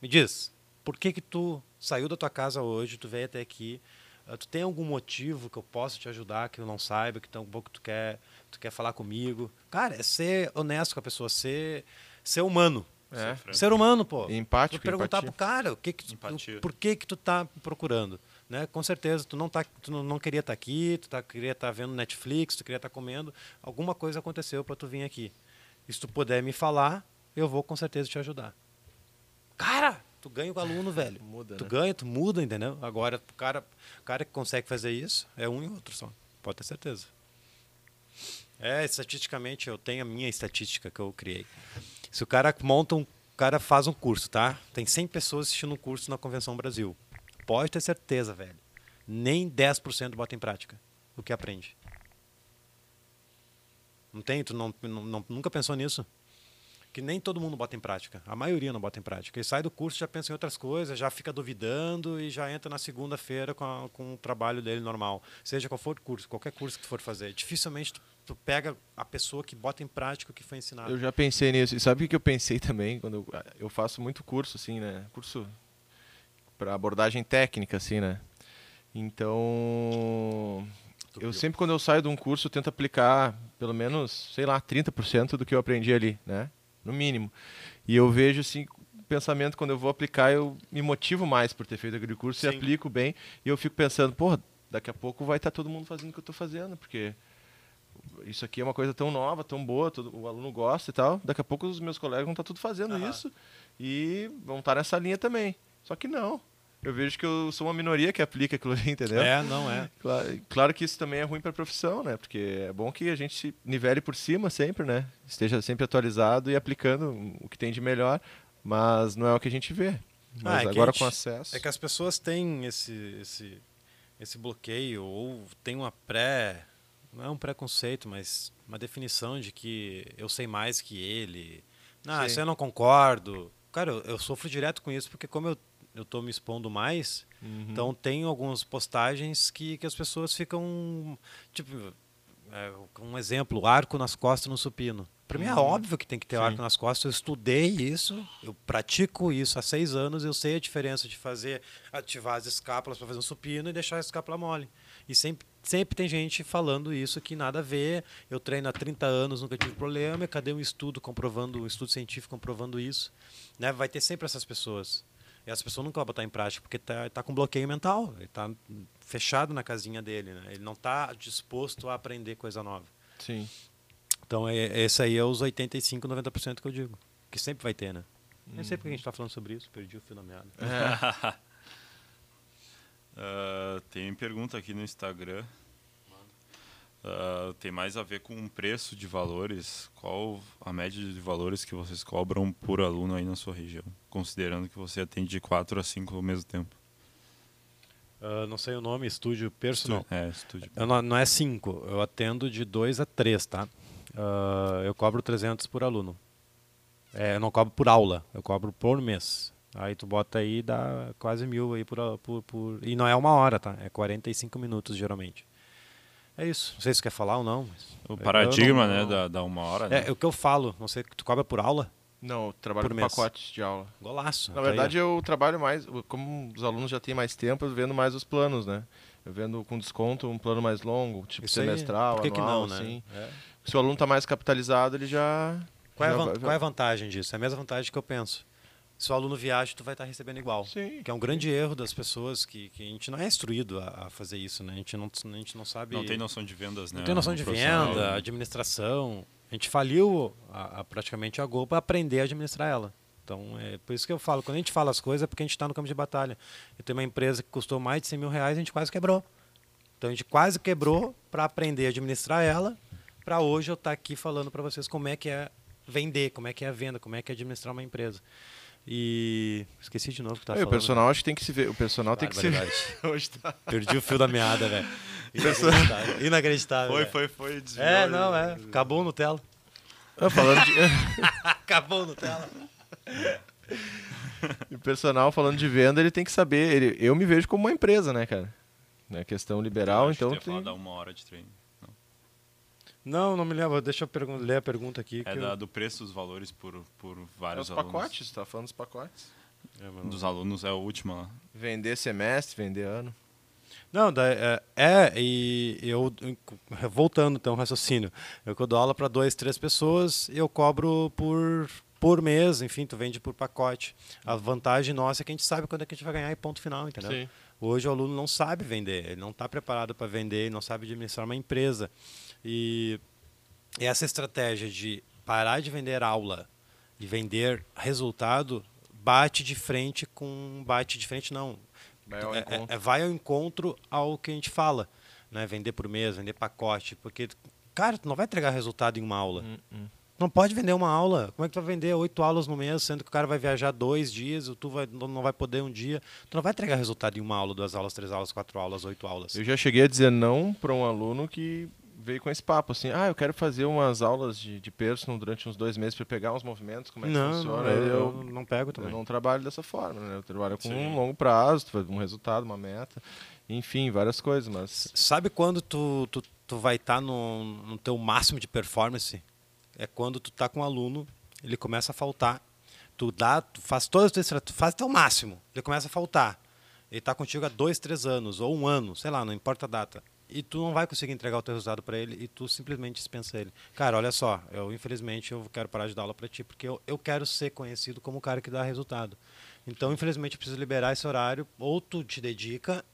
me diz, por que que tu saiu da tua casa hoje, tu veio até aqui, uh, tu tem algum motivo que eu possa te ajudar, que eu não saiba, que tão pouco tu quer, tu quer falar comigo? Cara, é ser honesto com a pessoa, ser ser humano. É. Ser humano, pô. Empático, Tu perguntar empatia. pro cara o que que tu, Empatia. por que que tu tá procurando, né? Com certeza tu não tá, tu não, queria estar aqui, tu tá, queria estar vendo Netflix, tu queria estar comendo, alguma coisa aconteceu para tu vir aqui. E se tu puder me falar, eu vou com certeza te ajudar. Cara, tu ganha o aluno, velho. Muda, tu né? ganha, tu muda, entendeu? Agora, o cara, cara que consegue fazer isso é um e outro só. Pode ter certeza. É, estatisticamente, eu tenho a minha estatística que eu criei. Se o cara monta um. O cara faz um curso, tá? Tem 100 pessoas assistindo um curso na Convenção Brasil. Pode ter certeza, velho. Nem 10% bota em prática o que aprende. Não tem? Tu não- não- nunca pensou nisso? Que nem todo mundo bota em prática. A maioria não bota em prática. E sai do curso, já pensa em outras coisas, já fica duvidando e já entra na segunda-feira com, a- com o trabalho dele normal. Seja qual for o curso, qualquer curso que tu for fazer. Dificilmente tu, tu pega a pessoa que bota em prática o que foi ensinado. Eu já pensei nisso. E sabe o que eu pensei também? Quando eu, eu faço muito curso, assim, né? Curso para abordagem técnica, assim, né? Então, eu sempre quando eu saio de um curso, tento aplicar pelo menos, sei lá, 30% do que eu aprendi ali, né? No mínimo. E eu vejo, assim, o pensamento, quando eu vou aplicar, eu me motivo mais por ter feito aquele curso e Sim. aplico bem. E eu fico pensando, porra, daqui a pouco vai estar todo mundo fazendo o que eu estou fazendo, porque isso aqui é uma coisa tão nova, tão boa, todo, o aluno gosta e tal. Daqui a pouco os meus colegas vão estar tudo fazendo isso e vão estar nessa linha também. Só que não. Eu vejo que eu sou uma minoria que aplica aquilo ali, entendeu? É, não é. Claro, claro que isso também é ruim para a profissão, né? Porque é bom que a gente se nivele por cima sempre, né? Esteja sempre atualizado e aplicando o que tem de melhor, mas não é o que a gente vê. Mas Ah, é agora gente- com acesso. É que as pessoas têm esse, esse, esse bloqueio, ou tem uma pré. Não é um preconceito, mas uma definição de que eu sei mais que ele. Não, Sim. isso eu não concordo. Cara, eu, eu sofro direto com isso, porque como eu, eu tô me expondo mais, Uhum. então tem algumas postagens que, que as pessoas ficam. Tipo, é, um exemplo, arco nas costas no supino. Para mim é Uhum. óbvio que tem que ter Sim. arco nas costas. Eu estudei isso, eu pratico isso há seis anos. Eu sei a diferença de fazer, ativar as escápulas para fazer um supino e deixar a escápula mole. E sempre, sempre tem gente falando isso que nada a ver. Eu treino há 30 anos, nunca tive problema. Cadê um estudo comprovando, um estudo científico comprovando isso? Né? Vai ter sempre essas pessoas. E essa pessoa nunca vai botar em prática porque está tá com bloqueio mental. Ele está fechado na casinha dele. Né? Ele não está disposto a aprender coisa nova. Sim. Então, é, esse aí é os 85, 90% que eu digo. Que sempre vai ter, né? Nem sei porque a gente está falando sobre isso, perdi o fio da meada. É. Ah, tem pergunta aqui no Instagram. Ah, tem mais a ver com o preço de valores. Qual a média de valores que vocês cobram por aluno aí na sua região? Considerando que você atende de 4 a 5 ao mesmo tempo. Ah, não sei o nome, estúdio personal. É, estúdio. Não, não é 5, eu atendo de 2 a 3, tá? Ah, eu cobro 300 por aluno. É, eu não cobro por aula, eu cobro por mês. Aí tu bota aí, dá quase mil aí por, por, por... E não é uma hora, tá? É 45 minutos, geralmente. É isso. Não sei se tu quer falar ou não. mas- O paradigma, não- né, não- da, da uma hora, né? É, o que eu falo, não sei, tu cobra por aula? Não, eu trabalho Por com mês. pacotes de aula. Golaço. Na aí, verdade, ó. eu trabalho mais, como os alunos já têm mais tempo, eu vendo mais os planos, né? Eu vendo com desconto um plano mais longo, tipo Isso aí, semestral, por que que anual, não, né? assim. É. Se o aluno está mais capitalizado, ele já... Qual é, a já qual é a vantagem disso? É a mesma vantagem que eu penso. Se o aluno viaja, tu vai estar recebendo igual. Sim. Que é um grande erro das pessoas que, que a gente não é instruído a, a fazer isso, né? A gente não, a gente não sabe. Não tem noção de vendas, né? não tem noção no de venda, administração. A gente faliu a, a- praticamente a Gol para aprender a administrar ela. Então, é por isso que eu falo, quando a gente fala as coisas é porque a gente está no campo de batalha. Eu tenho uma empresa que custou mais de 100 mil reais, a gente quase quebrou. Então, a gente quase quebrou para aprender a administrar ela, para hoje eu estar aqui falando para vocês como é que é vender, como é que é a venda, como é que é administrar uma empresa. E esqueci de novo o que tá É, o falando. personal acho que tem que se ver. O personal tem que se ver. Hoje tá. Perdi o fio da meada, velho. Inacreditável. Inacreditável. Foi, foi, foi. desviou É, não, é. Acabou o Nutella. Ah, falando de... Acabou o Nutella. o personal, falando de venda, ele tem que saber. Ele... Eu me vejo como uma empresa, né, cara? É questão liberal, então. Tem... da uma hora de treino. Não, não me lembro. Deixa eu ler a pergunta aqui. É que da, eu- do preço dos valores por, por É vários os alunos. pacotes, tá falando dos pacotes. É, Dos alunos é o último lá. Vender semestre, vender ano. Não, da- é, é, e eu, voltando então ao raciocínio, eu eu dou aula para duas, três pessoas e eu cobro por, por mês, enfim, tu vende por pacote. A vantagem nossa é que a gente sabe quando é que a gente vai ganhar e ponto final, entendeu? Sim. Hoje o aluno não sabe vender, ele não está preparado para vender, ele não sabe administrar uma empresa. E essa estratégia de parar de vender aula e vender resultado bate de frente com bate de frente não. Vai ao é- encontro. é- é- vai ao encontro ao que a gente fala né? Vender por mês vender pacote porque cara tu não vai entregar resultado em uma aula. Hum, hum. não pode vender uma aula. Como é que tu vai vender oito aulas no mês sendo que o cara vai viajar dois dias ou tu vai, não vai poder um dia? Tu não vai entregar resultado em uma aula duas aulas três aulas quatro aulas oito aulas. Eu já cheguei a dizer não para um aluno que veio com esse papo, assim, ah, eu quero fazer umas aulas de, de personal durante uns dois meses para pegar uns movimentos, como é que não, funciona. não, eu, eu, eu não pego eu também não trabalho dessa forma, né? Eu trabalho com Sim. um longo prazo, um resultado, uma meta, enfim, várias coisas, mas... Sabe quando tu, tu, tu vai estar no, no teu máximo de performance? É quando tu tá com um aluno, ele começa a faltar. Tu dá, tu faz todas as tuas estratégias, tu faz teu máximo, ele começa a faltar. Ele está contigo há dois, três anos, ou um ano, sei lá, não importa a data. E tu não vai conseguir entregar o teu resultado para ele e tu simplesmente dispensa ele. Cara, olha só, eu infelizmente eu quero parar de dar aula para ti, porque eu, eu quero ser conhecido como o cara que dá resultado. Então, infelizmente, eu preciso liberar esse horário, ou tu te dedica,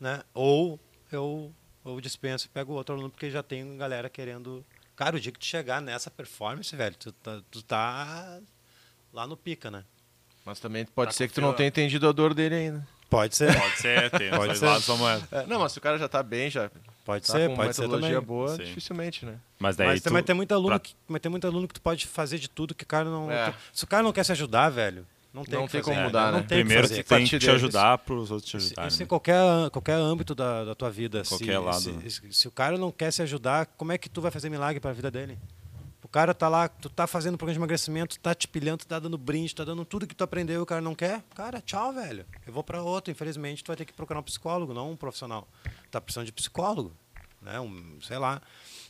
né? Ou eu, eu dispenso e pego outro aluno, porque já tem galera querendo. Cara, o dia que tu chegar nessa performance, velho, tu tá, tu tá lá no pica, né? Mas também pode Tá ser que tu não tenha entendido a dor dele ainda. Pode ser, Pode ser, tem os Pode dois ser. lados da moeda. É, não, mas se o cara já tá bem, já pode tá ser, com pode ser metodologia também. boa, Sim. dificilmente, né? Mas daí Mas tu, também tem muito aluno pra- que, mas tem muito aluno que tu pode fazer de tudo que o cara não. É. Se o cara não quer se ajudar, velho, não tem, Não que tem fazer, como mudar, Não né? tem primeiro que fazer. tem que te ajudar para os outros te ajudarem. isso em né? qualquer, qualquer âmbito da, da tua vida. Qualquer se, lado. Se, se o cara não quer se ajudar, como é que tu vai fazer milagre para a vida dele? O cara tá lá, tu tá fazendo programa de emagrecimento, tá te pilhando, tá dando brinde, tá dando tudo que tu aprendeu e o cara não quer. Cara, tchau, velho. Eu vou para outro. Infelizmente, tu vai ter que procurar um psicólogo, não um profissional. Tá precisando de psicólogo, né? Um, sei lá.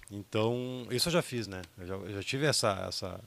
Então, isso eu já fiz, né? Eu já, eu já tive essa, essa,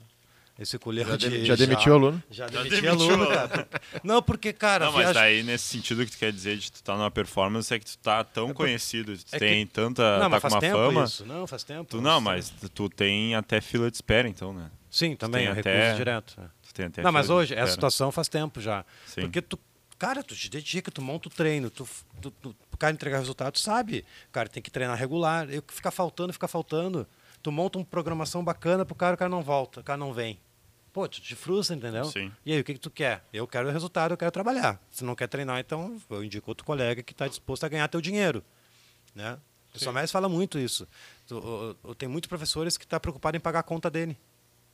esse colher Já, de... já demitiu o aluno? Já Já demiti demitiu aluno, aluno. cara. Não, porque, cara... Não, mas viaja- daí nesse sentido que tu quer dizer de tu estar numa performance é que tu tá tão por- conhecido, tu é que- tem tanta, Não, tá mas com faz uma tempo fama. isso. Não, faz tempo. Tu não, mas tu tem até fila de espera então, né? Sim, também, tem eu até- recuso direto. é. Tu tem até Não, mas hoje, essa situação faz tempo já. Sim. Porque tu, cara, tu te dedica, tu monta o treino, tu, tu, tu, o cara entregar resultado, tu sabe. O cara tem que treinar regular. Eu ficar faltando, ficar faltando. Tu monta uma programação bacana pro cara, o cara não volta, o cara não vem. Pô, tu te frustra, entendeu? Sim. E aí, o que, que tu quer? Eu quero o resultado, eu quero trabalhar. Se não quer treinar, então eu indico outro colega que está disposto a ganhar teu dinheiro. Né? O pessoal mais fala muito isso. Tu, o- o- tem muitos professores que estão preocupados em pagar a conta dele.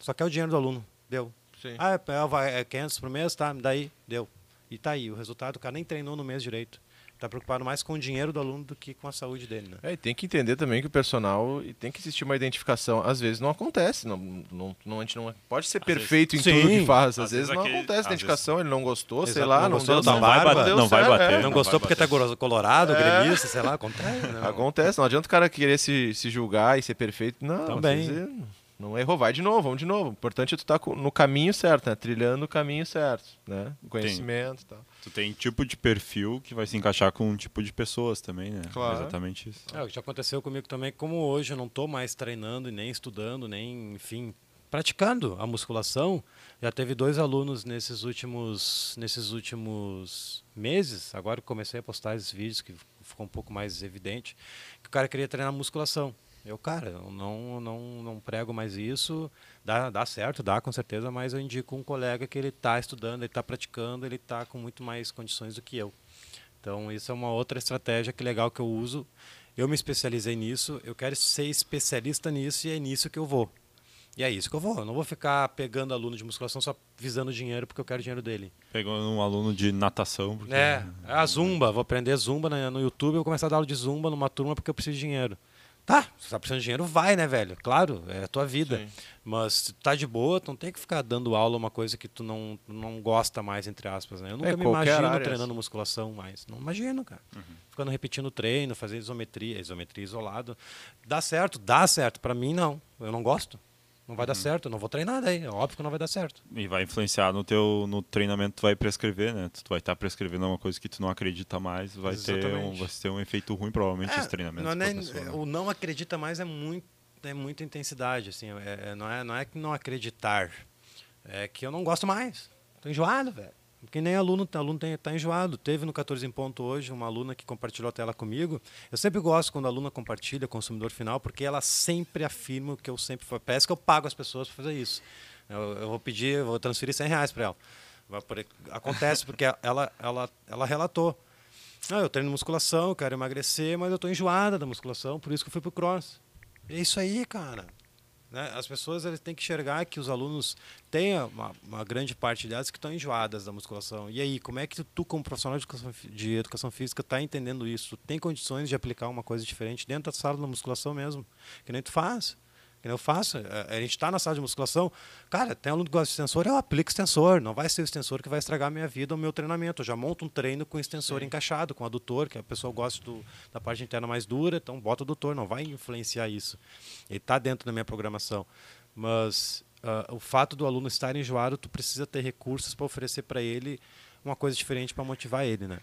Só quer o dinheiro do aluno. Deu. Sim. Ah, é, é, vai- é 500 por mês, tá? Daí, deu. E tá aí, o resultado, o cara nem treinou no mês direito. Tá preocupado mais com o dinheiro do aluno do que com a saúde dele, né? É, e tem que entender também que o personal e tem que existir uma identificação. Às vezes não acontece, não, não, não- a gente não pode ser perfeito em sim. tudo que faz. Às, Às vezes, vezes não aquele- acontece às identificação, ele não gostou, sei Exato, lá, não não, gostou deu da certo, barba, não deu não vai certo, bater, é. não não gostou vai porque tá bater. gro- colorado, É. gremista, sei lá, acontece. Né? Acontece, não adianta o cara querer se, se julgar e ser perfeito. Não, Também. às vezes não errou, vai de novo, vamos de novo. O importante é tu estar no caminho certo, né? Trilhando o caminho certo, né? O conhecimento e tal. Tu tem tipo de perfil que vai se encaixar com um tipo de pessoas também, né? Claro. Exatamente isso. É, o que já aconteceu comigo também, como hoje eu não estou mais treinando e nem estudando, nem, enfim, praticando a musculação, já teve dois alunos nesses últimos, nesses últimos meses, agora que comecei a postar esses vídeos, que ficou um pouco mais evidente, que o cara queria treinar musculação. Eu, cara, eu não, não, não prego mais isso, dá, dá certo, dá com certeza, mas eu indico um colega que ele está estudando, ele está praticando, ele está com muito mais condições do que eu. Então, isso é uma outra estratégia que legal que eu uso. Eu me especializei nisso, eu quero ser especialista nisso e é nisso que eu vou. E é isso que eu vou. Eu não vou ficar pegando aluno de musculação só visando dinheiro porque eu quero dinheiro dele. Pegou um aluno de natação. Porque... É, a zumba. Vou aprender zumba no YouTube. Eu vou começar a dar aula de zumba numa turma porque eu preciso de dinheiro. Tá, se tá precisando de dinheiro, vai, né, velho? Claro, é a tua vida. Sim. Mas tá de boa, tu não tem que ficar dando aula uma coisa que tu não, não gosta mais, entre aspas, né? Eu nunca me qualquer imagino treinando assim. musculação mais. Não imagino, cara. Ficando repetindo treino, fazendo isometria, isometria isolado. Dá certo, dá certo. Pra mim, não. Eu não gosto. Não vai dar certo, eu não vou treinar daí. É óbvio que não vai dar certo. E vai influenciar no teu no treinamento, tu vai prescrever, né? Tu vai estar prescrevendo uma coisa que tu não acredita mais, vai ter, um, vai ter um efeito ruim, provavelmente, É, esse treinamento. não é o não acredita mais é muito é muita intensidade assim é, é- não é não é que não acreditar é que eu não gosto mais. Tô enjoado, velho. Que nem aluno, aluno tem, tá enjoado. Teve no 14 em ponto hoje uma aluna que compartilhou a tela comigo. Eu sempre gosto quando a aluna compartilha, consumidor final, porque ela sempre afirma o que eu sempre. Parece que eu pago as pessoas para fazer isso. Eu, eu, vou pedir, eu vou transferir 100 reais para ela. Acontece porque ela, ela, ela relatou. Ah, eu treino musculação, quero emagrecer, mas eu estou enjoada da musculação, por isso que eu fui pro cross. É isso aí, cara. Né? As pessoas eles têm que enxergar que os alunos têm uma, uma grande parte delas que estão enjoadas da musculação. E aí, como é que tu, como profissional de educação, de educação física, está entendendo isso? Tem condições de aplicar uma coisa diferente dentro da sala da musculação mesmo? Que nem tu faz que eu faço. É, a gente está na sala de musculação, cara, tem aluno que gosta de extensor, eu aplico extensor. Não vai ser o extensor que vai estragar a minha vida ou meu treinamento. Eu já monto um treino com extensor Sim. encaixado, com adutor, que a pessoa gosta do, da parte interna mais dura, então bota o adutor, não vai influenciar isso. Ele está dentro da minha programação. Mas uh, o fato do aluno estar enjoado, tu precisa ter recursos para oferecer para ele uma coisa diferente para motivar ele, né?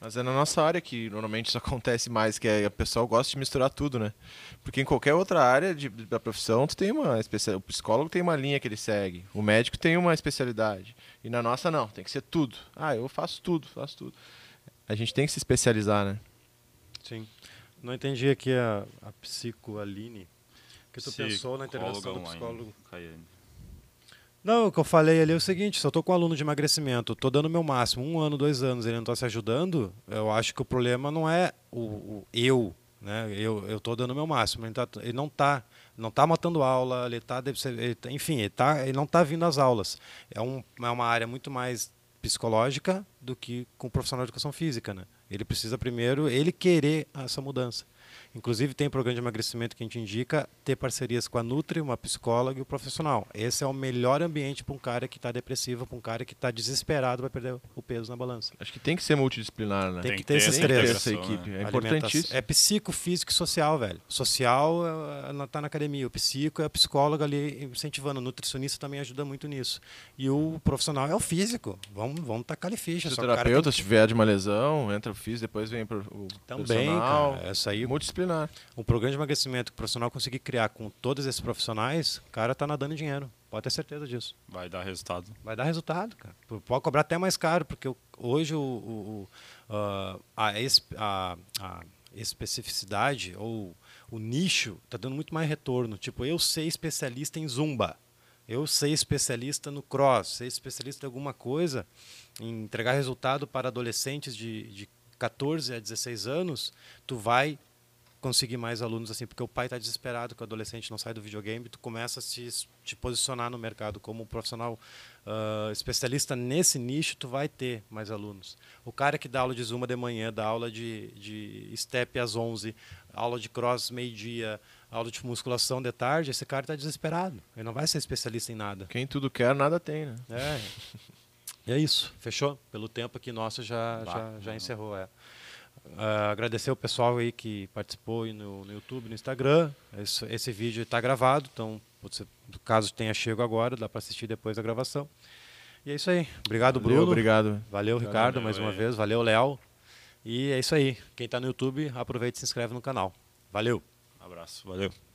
Mas é na nossa área que normalmente isso acontece mais, que é, a pessoa gosta de misturar tudo, né? Porque em qualquer outra área de, da profissão, tu tem uma especial, o psicólogo tem uma linha que ele segue, o médico tem uma especialidade. E na nossa não, tem que ser tudo. Ah, eu faço tudo, faço tudo. A gente tem que se especializar, né? Sim. Não entendi aqui a, a psicoaline. O que tu pensou na intervenção do psicólogo? Caiane. Não, o que eu falei ali é o seguinte: se eu estou com um aluno de emagrecimento, estou dando o meu máximo, um ano, dois anos, ele não está se ajudando, eu acho que o problema não é o, o eu, né? Eu estou dando o meu máximo, ele, tá, ele não está não tá matando aula, ele está, tá, enfim, ele, tá, ele não está vindo às aulas. É, um, é uma área muito mais psicológica do que com o profissional de educação física, né? Ele precisa primeiro ele querer essa mudança. Inclusive, tem programa de emagrecimento que a gente indica ter parcerias com a Nutri, uma psicóloga e o profissional. Esse é o melhor ambiente para um cara que está depressivo, para um cara que está desesperado para perder o peso na balança. Acho que tem que ser multidisciplinar, né? Tem, tem que ter, esses três. Essa equipe. É importantíssimo. É psico, físico e social, velho. Social está na academia, o psico é a psicóloga ali incentivando. O nutricionista também ajuda muito nisso. E o profissional é o físico. Vamos, vamos tacar ali ficha. Se o terapeuta, se tiver de uma lesão, entra o físico, depois vem pro, o Também, personal. cara. Essa aí multidisciplinar. Um programa de emagrecimento que o profissional conseguir criar com todos esses profissionais, o cara tá nadando em dinheiro. Pode ter certeza disso. Vai dar resultado. Vai dar resultado, cara. Pode cobrar até mais caro, porque hoje o, o, uh, a, a, a especificidade ou o nicho está dando muito mais retorno. Tipo, eu sei especialista em zumba. Eu sei especialista no cross, sei especialista em alguma coisa, em entregar resultado para adolescentes de, de 14 a 16 anos, tu vai conseguir mais alunos assim, porque o pai está desesperado que o adolescente não sai do videogame, tu começa a se te posicionar no mercado como um profissional uh, especialista nesse nicho, tu vai ter mais alunos. O cara que dá aula de Zuma de manhã, dá aula de, de step às 11, aula de cross meio-dia, aula de musculação de tarde, esse cara está desesperado. Ele não vai ser especialista em nada. Quem tudo quer, nada tem, né? É. E é isso. Fechou? Pelo tempo aqui nosso já, já, já encerrou. É. Uh, agradecer o pessoal aí que participou aí no, no YouTube, no Instagram. Esse, esse vídeo está gravado, então, você, caso tenha chego agora, dá para assistir depois da gravação. E é isso aí. Obrigado, Valeu, Bruno. Obrigado. Valeu, Ricardo, valeu, mais uma vez. Valeu, Léo. E é isso aí. Quem está no YouTube, aproveita e se inscreve no canal. Valeu. Um abraço. Valeu.